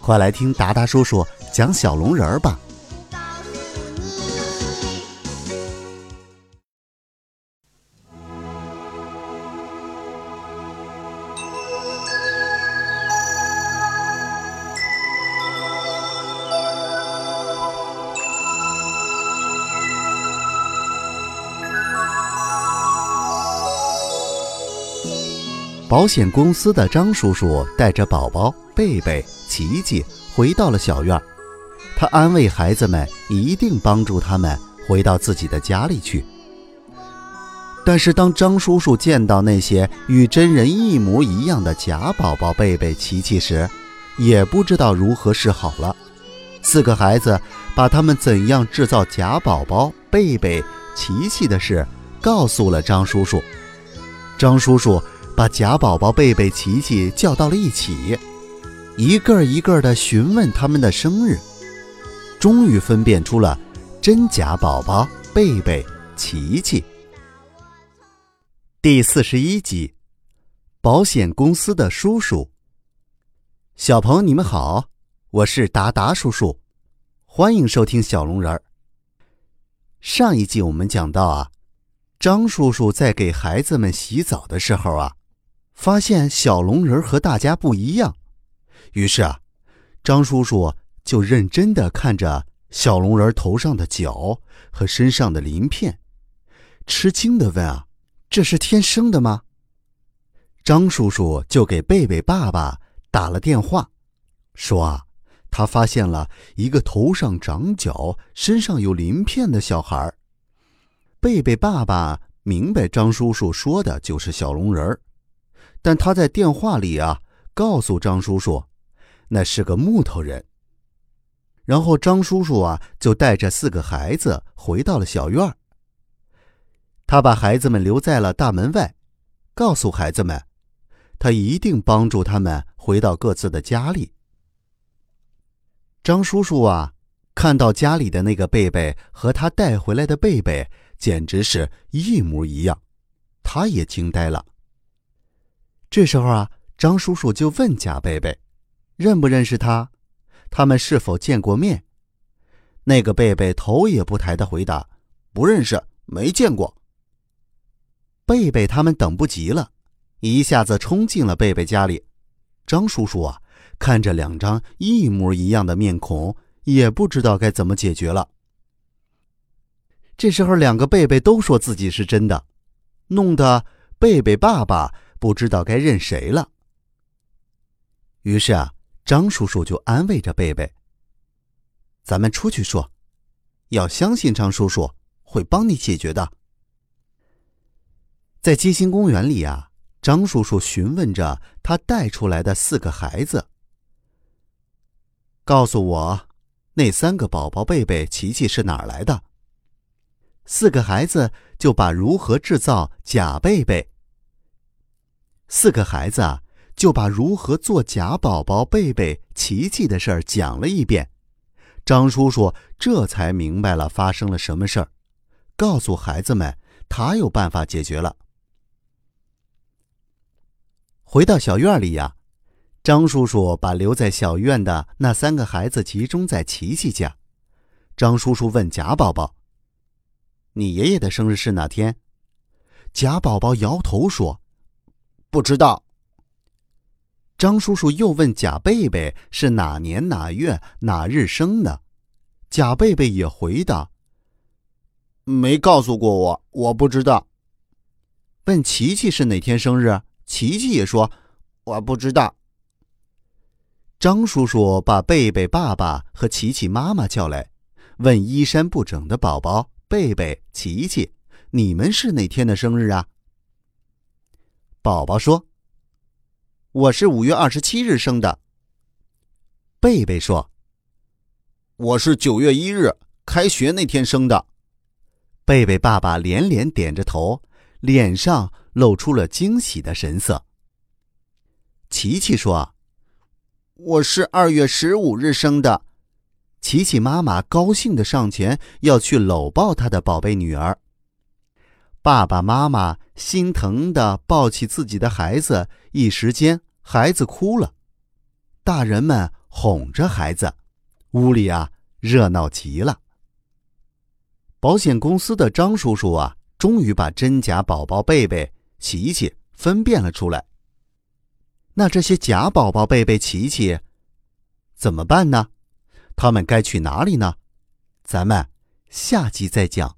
快来听达达叔叔讲小龙人儿吧。保险公司的张叔叔带着宝宝贝贝、琪琪回到了小院他安慰孩子们，一定帮助他们回到自己的家里去。但是，当张叔叔见到那些与真人一模一样的假宝宝贝贝、琪琪时，也不知道如何是好了。四个孩子把他们怎样制造假宝宝贝贝、琪琪的事告诉了张叔叔。张叔叔。把假宝宝贝贝、琪琪叫到了一起，一个一个的询问他们的生日，终于分辨出了真假宝宝贝贝、琪琪。第四十一集，保险公司的叔叔。小朋友，你们好，我是达达叔叔，欢迎收听小龙人儿。上一集我们讲到啊，张叔叔在给孩子们洗澡的时候啊。发现小龙人和大家不一样，于是啊，张叔叔就认真的看着小龙人头上的角和身上的鳞片，吃惊的问：“啊，这是天生的吗？”张叔叔就给贝贝爸爸打了电话，说：“啊，他发现了一个头上长角、身上有鳞片的小孩。”贝贝爸爸明白张叔叔说的就是小龙人儿。但他在电话里啊，告诉张叔叔，那是个木头人。然后张叔叔啊，就带着四个孩子回到了小院儿他把孩子们留在了大门外，告诉孩子们，他一定帮助他们回到各自的家里。张叔叔啊，看到家里的那个贝贝和他带回来的贝贝简直是一模一样，他也惊呆了。这时候啊，张叔叔就问贾贝贝：“认不认识他？他们是否见过面？”那个贝贝头也不抬的回答：“不认识，没见过。”贝贝他们等不及了，一下子冲进了贝贝家里。张叔叔啊，看着两张一模一样的面孔，也不知道该怎么解决了。这时候，两个贝贝都说自己是真的，弄得贝贝爸爸。不知道该认谁了。于是啊，张叔叔就安慰着贝贝：“咱们出去说，要相信张叔叔会帮你解决的。”在街心公园里啊，张叔叔询问着他带出来的四个孩子：“告诉我，那三个宝宝贝贝、琪琪是哪儿来的？”四个孩子就把如何制造假贝贝。四个孩子啊，就把如何做假宝宝贝贝、琪琪的事儿讲了一遍。张叔叔这才明白了发生了什么事儿，告诉孩子们他有办法解决了。回到小院里呀，张叔叔把留在小院的那三个孩子集中在琪琪家。张叔叔问贾宝宝：“你爷爷的生日是哪天？”贾宝宝摇头说。不知道。张叔叔又问贾贝贝是哪年哪月哪日生的，贾贝贝也回答：“没告诉过我，我不知道。”问琪琪是哪天生日，琪琪也说：“我不知道。”张叔叔把贝贝爸爸和琪琪妈妈叫来，问衣衫不整的宝宝贝贝、琪琪：“你们是哪天的生日啊？”宝宝说：“我是五月二十七日生的。”贝贝说：“我是九月一日开学那天生的。”贝贝爸爸连连点着头，脸上露出了惊喜的神色。琪琪说：“我是二月十五日生的。”琪琪妈妈高兴的上前要去搂抱她的宝贝女儿。爸爸妈妈心疼的抱起自己的孩子，一时间孩子哭了，大人们哄着孩子，屋里啊热闹极了。保险公司的张叔叔啊，终于把真假宝宝贝贝、琪琪分辨了出来。那这些假宝宝贝贝、琪琪怎么办呢？他们该去哪里呢？咱们下集再讲。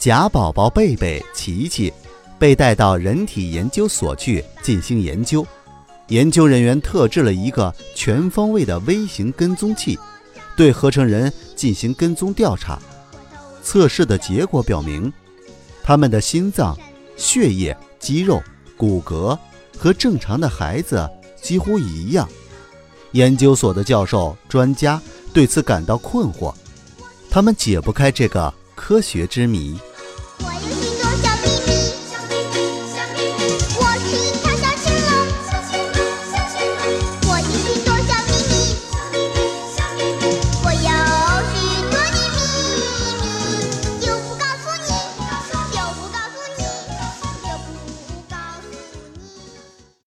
假宝宝贝贝、琪琪被带到人体研究所去进行研究。研究人员特制了一个全方位的微型跟踪器，对合成人进行跟踪调查。测试的结果表明，他们的心脏、血液、肌肉、骨骼和正常的孩子几乎一样。研究所的教授、专家对此感到困惑，他们解不开这个科学之谜。